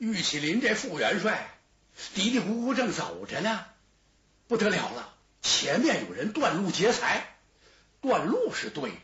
玉麒麟这副元帅嘀嘀咕咕正走着呢，不得了了！前面有人断路劫财，断路是对，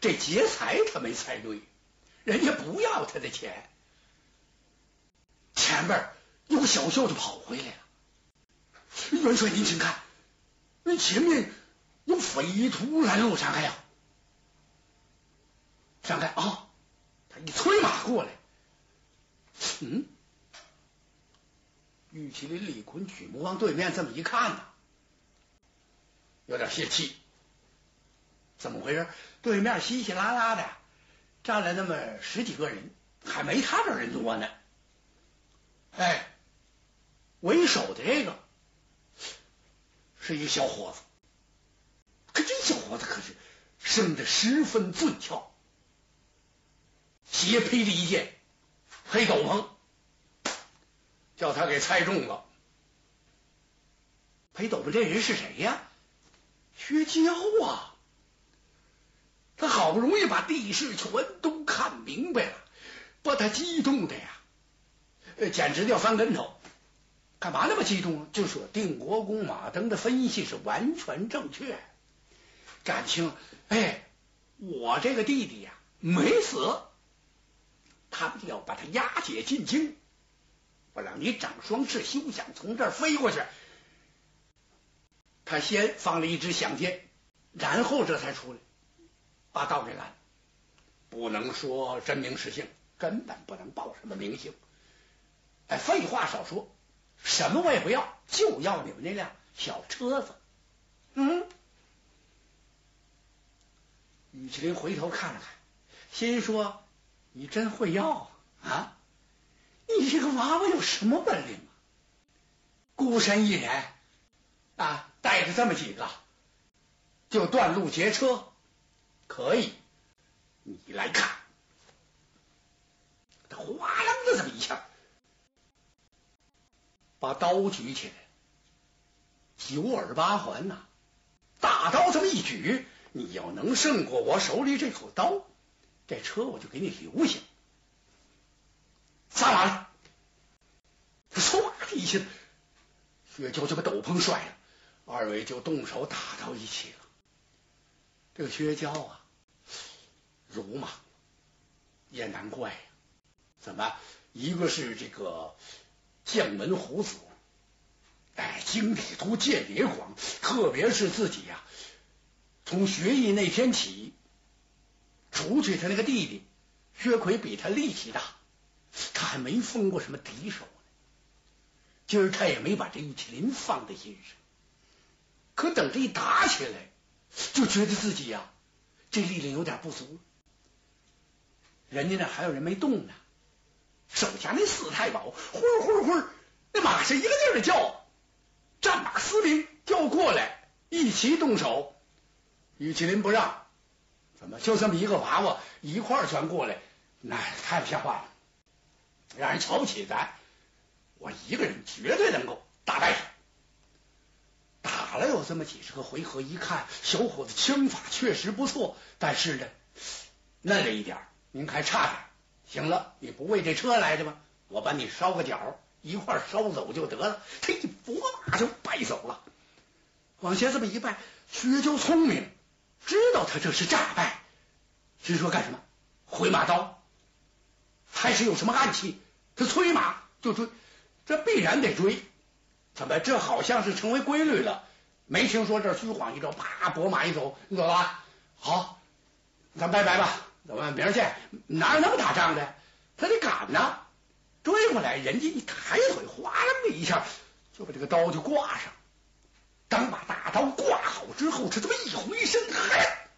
这劫财他没猜对，人家不要他的钱。前边有个小校就跑回来了，元帅您请看，那前面有匪徒拦路闪开呀！闪开啊！他一催马过来，嗯，玉麒麟李坤举目往对面这么一看呐，有点泄气。怎么回事？对面稀稀拉拉的站了那么十几个人，还没他这人多呢。哎，为首的这个是一个小伙子，可这小伙子可是生的十分俊俏。斜披着一件黑斗篷，叫他给猜中了。裴斗篷这人是谁呀？薛娇啊！他好不容易把地势全都看明白了，把他激动的呀，简直要翻跟头。干嘛那么激动？就说定国公马登的分析是完全正确，感情哎，我这个弟弟呀没死。他们要把他押解进京，让你长双翅，休想从这儿飞过去。他先放了一支响箭，然后这才出来，把道给拦。不能说真名实姓，根本不能报什么名姓。哎，废话少说，什么我也不要，就要你们那辆小车子。嗯，玉麒麟回头看了看，心说。你真会要啊！你这个娃娃有什么本领啊？孤身一人啊，带着这么几个，就断路劫车，可以？你来看，他哗楞的这么一下，把刀举起来，九耳八环呐，大刀这么一举，你要能胜过我手里这口刀。这车我就给你留下，撒完了。唰的一下，薛娇就把斗篷甩了，二位就动手打到一起了。这个薛娇啊，辱马也难怪呀，怎么一个是这个将门虎子，哎，经理多，见也广，特别是自己呀，从学艺那天起。除去他那个弟弟薛奎比他力气大，他还没封过什么敌手呢。今儿他也没把这玉麒麟放在心上。可等这一打起来，就觉得自己呀，这力量有点不足。人家那还有人没动呢，手下那四太保，呼呼呼，那马是一个劲儿的叫，战马司令叫过来，一齐动手。玉麒麟不让。怎么就这么一个娃娃一块儿全过来？那太不像话了，让人瞧不起咱。我一个人绝对能够打败他。打了有这么几十个回合，一看小伙子枪法确实不错，但是呢，嫩了一点，您还差点。行了，你不为这车来的吗？我把你烧个脚，一块烧走就得了。他一拨马就败走了，往前这么一拜，薛娇聪明。知道他这是诈败，是说干什么？回马刀，还是有什么暗器？他催马就追，这必然得追。怎么？这好像是成为规律了。没听说这虚晃一招，啪，拨马一走，你走了。好，咱拜拜吧，咱们明儿见。哪有那么打仗的？他得赶呐，追过来，人家一抬腿，哗啦的一下就把这个刀就挂上。当把大刀挂好之后，他这么一回身，嗨，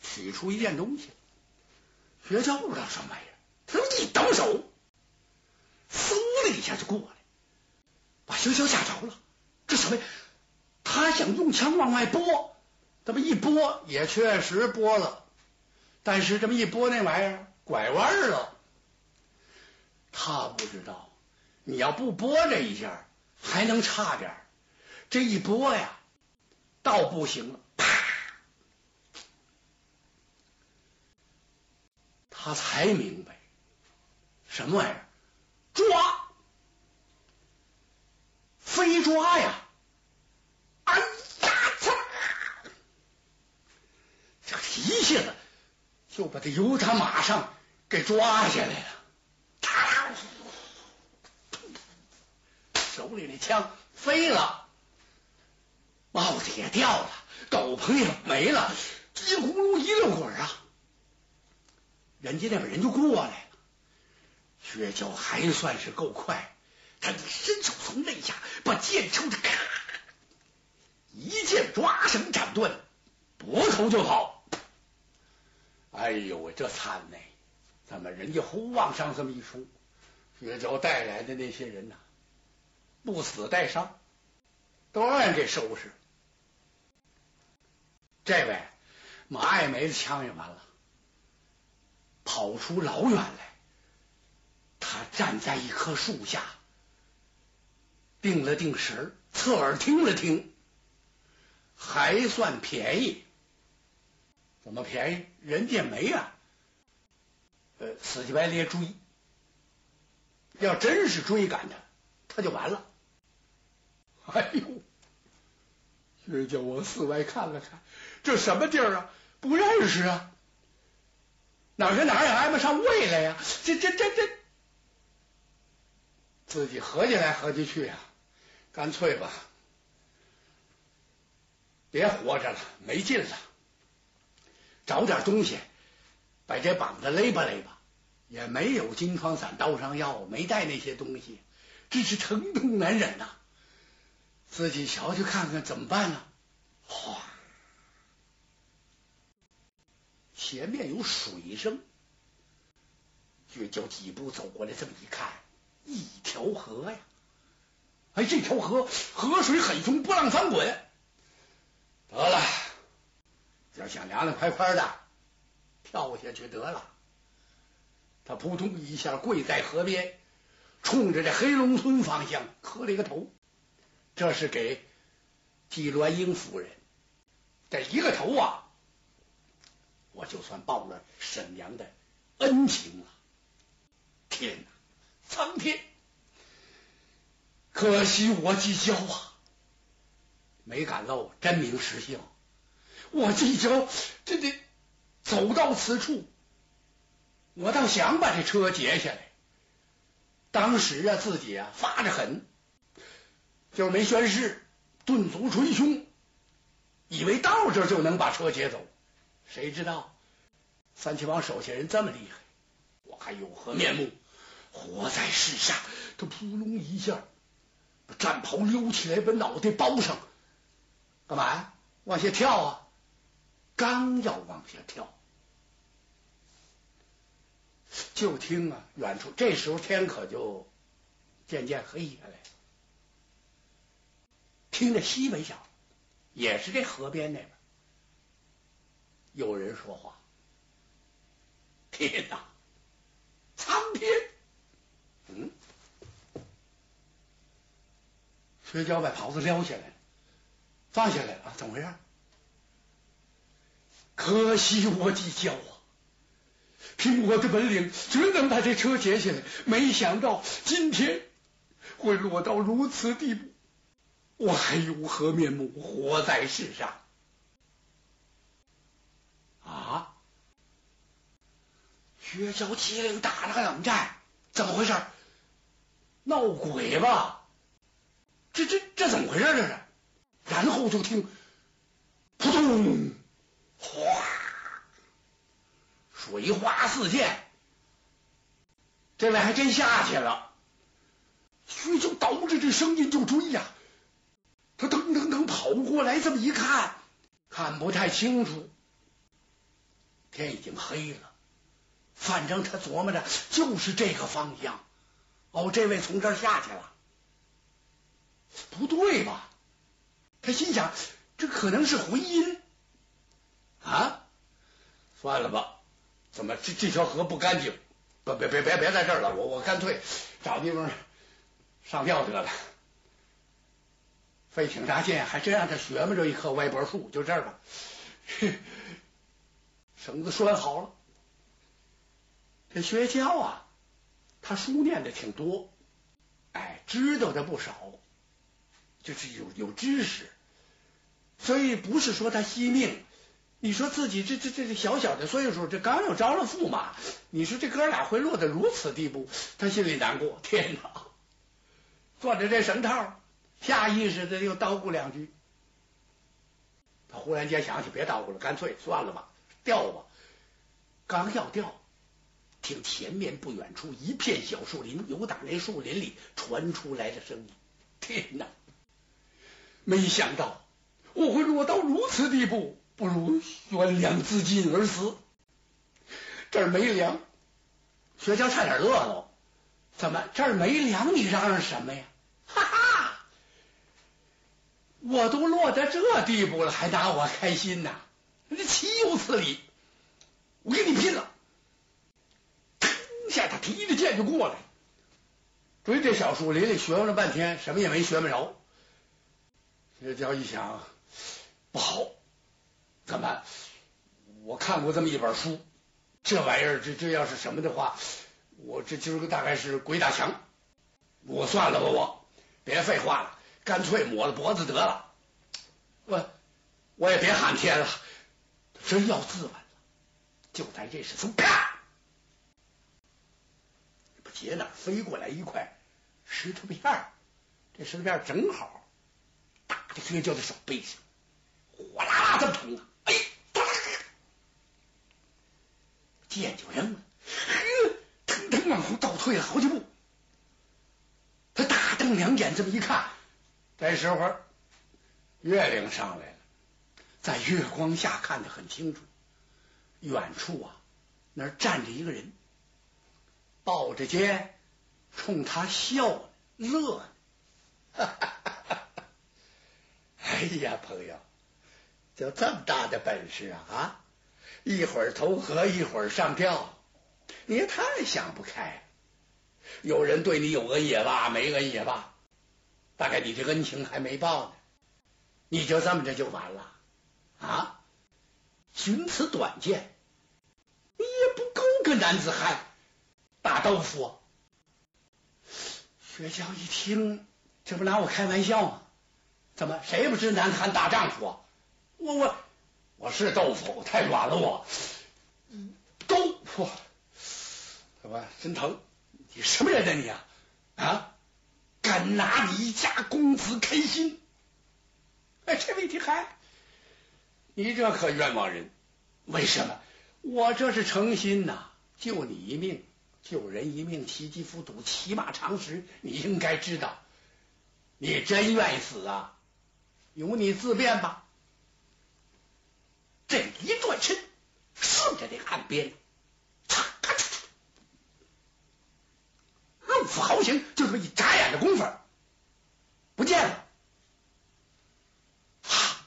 取出一件东西。薛娇不知道什么玩意儿，他一抖手，嗖的一下就过来，把薛娇吓着了。这什么呀？他想用枪往外拨，这么一拨也确实拨了，但是这么一拨那玩意儿拐弯了。他不知道，你要不拨这一下。还能差点这一拨呀，倒不行了，啪！他才明白什么玩意儿？抓，飞抓呀！哎呀，操！这一下子就把他由他马上给抓下来了。他手里的枪飞了，帽子也掉了，斗篷也没了，叽里咕噜一溜滚啊！人家那边人就过来了。薛娇还算是够快，他一伸手从肋下把剑抽着，咔，一剑抓绳斩断，拨头就跑。哎呦喂，这惨呢！怎么人家呼往上这么一说，薛娇带来的那些人呐，不死带伤，都让人给收拾。这位马爱梅的枪也完了，跑出老远来。他站在一棵树下，定了定神，侧耳听了听，还算便宜。怎么便宜？人家没啊，呃，死乞白咧追。要真是追赶他，他就完了。哎呦！薛娇往四外看了看，这什么地儿啊？不认识啊？哪跟哪也挨不上位来呀？这这这这！自己合计来合计去啊，干脆吧，别活着了，没劲了，找点东西把这膀子勒吧勒吧。也没有金疮散、刀伤药，没带那些东西，真是疼痛难忍呐。自己瞧去看看怎么办呢？哗，前面有水声，就叫几步走过来，这么一看。一条河呀！哎，这条河河水很凶，波浪翻滚。得了，要想凉凉快快的跳下去得了。他扑通一下跪在河边，冲着这黑龙村方向磕了一个头。这是给季鸾英夫人这一个头啊，我就算报了沈阳的恩情了。天哪！苍天，可惜我计较啊，没敢露真名实姓。我计较，这得走到此处，我倒想把这车截下来。当时啊，自己啊发着狠，就是没宣誓，顿足捶胸，以为到这就能把车截走。谁知道三七帮手下人这么厉害，我还有何面目？活在世上，他扑隆一下把战袍溜起来，把脑袋包上，干嘛呀？往下跳啊！刚要往下跳，就听啊，远处这时候天可就渐渐黑下来了，听着西北角，也是这河边那边有人说话。天哪，苍天！嗯，薛娇把袍子撩下来，放下来了，怎么回事？可惜我计较啊，凭我的本领，只能把这车截下来，没想到今天会落到如此地步，我还有何面目活在世上？啊！薛娇机灵打了个冷战，怎么回事？闹鬼吧？这这这怎么回事？这是？然后就听扑通，哗，水花四溅，这位还真下去了。薛就倒着这声音就追呀，他噔噔噔跑过来，这么一看，看不太清楚，天已经黑了，反正他琢磨着就是这个方向。哦，这位从这儿下去了，不对吧？他心想，这可能是回音啊！算了吧，怎么这这条河不干净？不，别别别别在这儿了，我我干脆找地方上吊得了。费挺大劲，还真让他学摸着一棵歪脖树，就这儿吧。绳子拴好了，这薛娇啊。他书念的挺多，哎，知道的不少，就是有有知识，所以不是说他惜命。你说自己这这这这小小的岁数，这刚要着了驸马，你说这哥俩会落得如此地步，他心里难过。天哪！攥着这绳套，下意识的又叨咕两句。他忽然间想起，别叨咕了，干脆算了吧，掉吧。刚要掉，听前面不远处一片小树林，有打那树林里传出来的声音。天哪！没想到我会落到如此地步。不如悬梁自尽而死。这儿没粮，薛娇差点乐了。怎么这儿没粮？你嚷嚷什么呀？哈哈！我都落到这地步了，还拿我开心呐？岂有此理！我跟你拼了！腾一下，他提着剑就过来，追这小树林里学了半天，什么也没学不着。薛娇一想，不好。怎么？我看过这么一本书，这玩意儿，这这要是什么的话，我这今儿个大概是鬼打墙。我算了吧，我别废话了，干脆抹了脖子得了。我我也别喊天了，真要自刎了。就在这时，从啪，不接哪飞过来一块石头片儿，这石头片正好打在薛娇的手背上，哗啦啦这么疼啊！剑就扔了，呵，腾腾往后倒退了好几步。他大瞪两眼，这么一看，这时候月亮上来了，在月光下看得很清楚。远处啊，那站着一个人，抱着肩冲他笑乐呢。哎呀，朋友，就这么大的本事啊啊！一会儿投河，一会儿上吊，你也太想不开。有人对你有恩也罢，没恩也罢，大概你这恩情还没报呢，你就这么着就完了啊？寻此短见，你也不够个男子汉，大豆腐。薛娇一听，这不拿我开玩笑吗？怎么，谁不知男子汉大丈夫？我我。我是豆腐，太软了。我豆腐，怎么真疼？你什么人呢？你啊啊！敢拿你一家公子开心？哎，这位题还，你这可冤枉人！为什么？我这是诚心呐，救你一命，救人一命，其疾复堵，骑马常识，你应该知道。你真愿意死啊？由你自便吧。这一转身，顺着这岸边，嚓咔嚓嚓，入府豪情，就这么一眨眼的功夫，不见了。哈！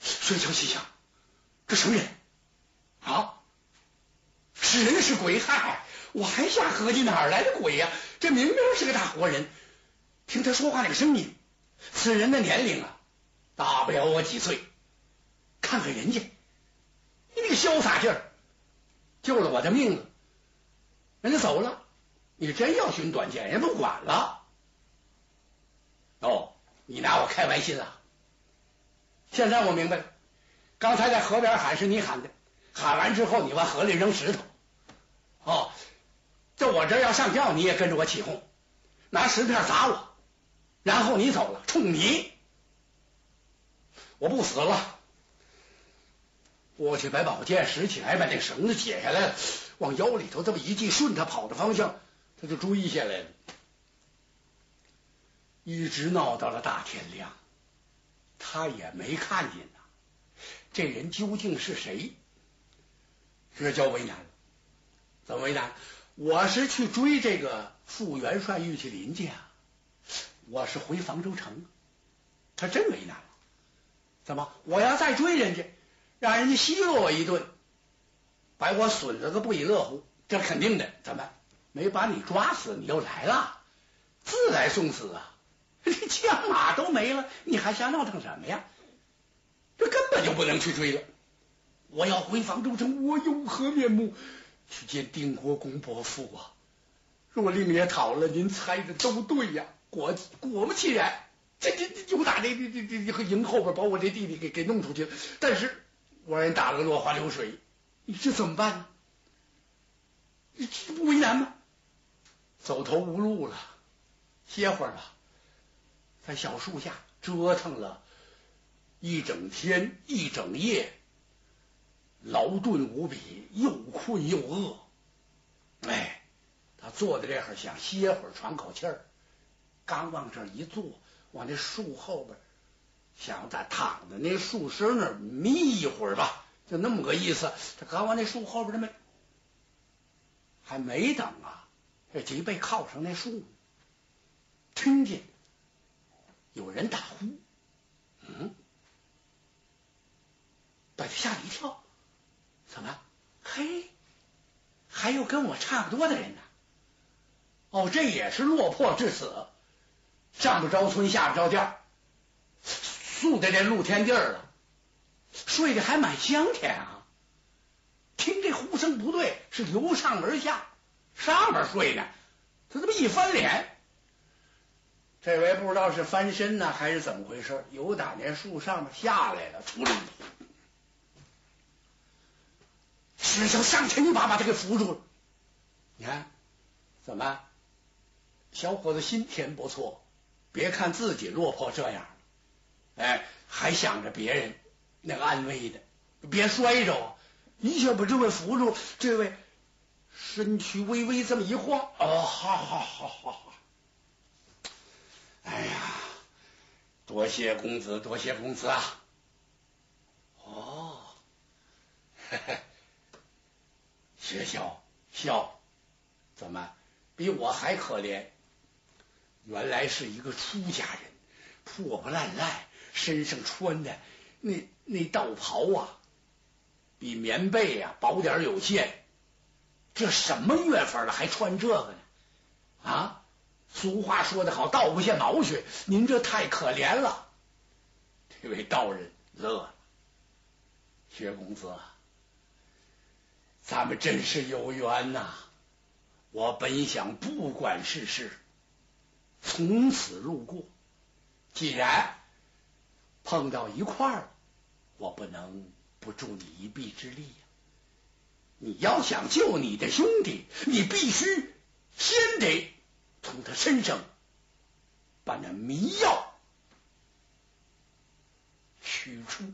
薛娇心想：这什么人？人是鬼？嗨，我还瞎合计哪儿来的鬼呀？这明明是个大活人。听他说话那个声音，此人的年龄啊，大不了我几岁。看看人家，你那个潇洒劲儿，救了我的命了。人家走了，你真要寻短见，人不管了。哦，你拿我开玩笑啊？现在我明白了，刚才在河边喊是你喊的，喊完之后你往河里扔石头。我这要上吊，你也跟着我起哄，拿石片砸我，然后你走了，冲你，我不死了。我去把宝剑拾起来，把那绳子解下来，往腰里头这么一系，顺他跑的方向，他就追下来了，一直闹到了大天亮，他也没看见呐。这人究竟是谁？这叫为难。怎么为难？我是去追这个副元帅玉麒麟去啊，我是回房州城，他真为难了。怎么？我要再追人家？让人家奚落我一顿，把我损了个不亦乐乎，这肯定的。怎么没把你抓死？你又来了，自来送死啊！你枪马都没了，你还瞎闹腾什么呀？这根本就不能去追了。我要回房州城，我有何面目？去见定国公伯父啊。若令爷讨了，您猜的都对呀，果果不其然，这这这就打这这这这营后边把我这弟弟给给弄出去了。但是我让人打了个落花流水，你这怎么办呢？你这不为难吗？走投无路了，歇会儿吧，在小树下折腾了一整天一整夜。劳顿无比，又困又饿，哎，他坐在这儿想歇会儿喘口气儿，刚往这一坐，往那树后边想在躺在那树身那儿眯一会儿吧，就那么个意思。他刚往那树后边那么还没等啊，这脊背靠上那树，听见有人打呼，嗯，把他吓了一跳。怎么？嘿，还有跟我差不多的人呢。哦，这也是落魄至此，上不着村，下不着店，宿在这露天地儿了，睡得还蛮香甜啊。听这呼声不对，是由上而下，上面睡呢，他这么一翻脸，这回不知道是翻身呢还是怎么回事，由打那树上面下来了，出来。只想上前一把把他给扶住了。你看，怎么，小伙子心田不错，别看自己落魄这样，哎，还想着别人那个安危的，别摔着，一下把这位扶住。这位身躯微微这么一晃，哦，好好好好好，哎呀，多谢公子，多谢公子啊！哦，嘿嘿。学笑笑，怎么比我还可怜？原来是一个出家人，破破烂烂，身上穿的那那道袍啊，比棉被呀薄点有限。这什么月份了还穿这个呢？啊，俗话说得好，道不下毛血。您这太可怜了。这位道人乐了，薛公子。咱们真是有缘呐！我本想不管世事，从此路过。既然碰到一块儿，我不能不助你一臂之力呀！你要想救你的兄弟，你必须先得从他身上把那迷药取出。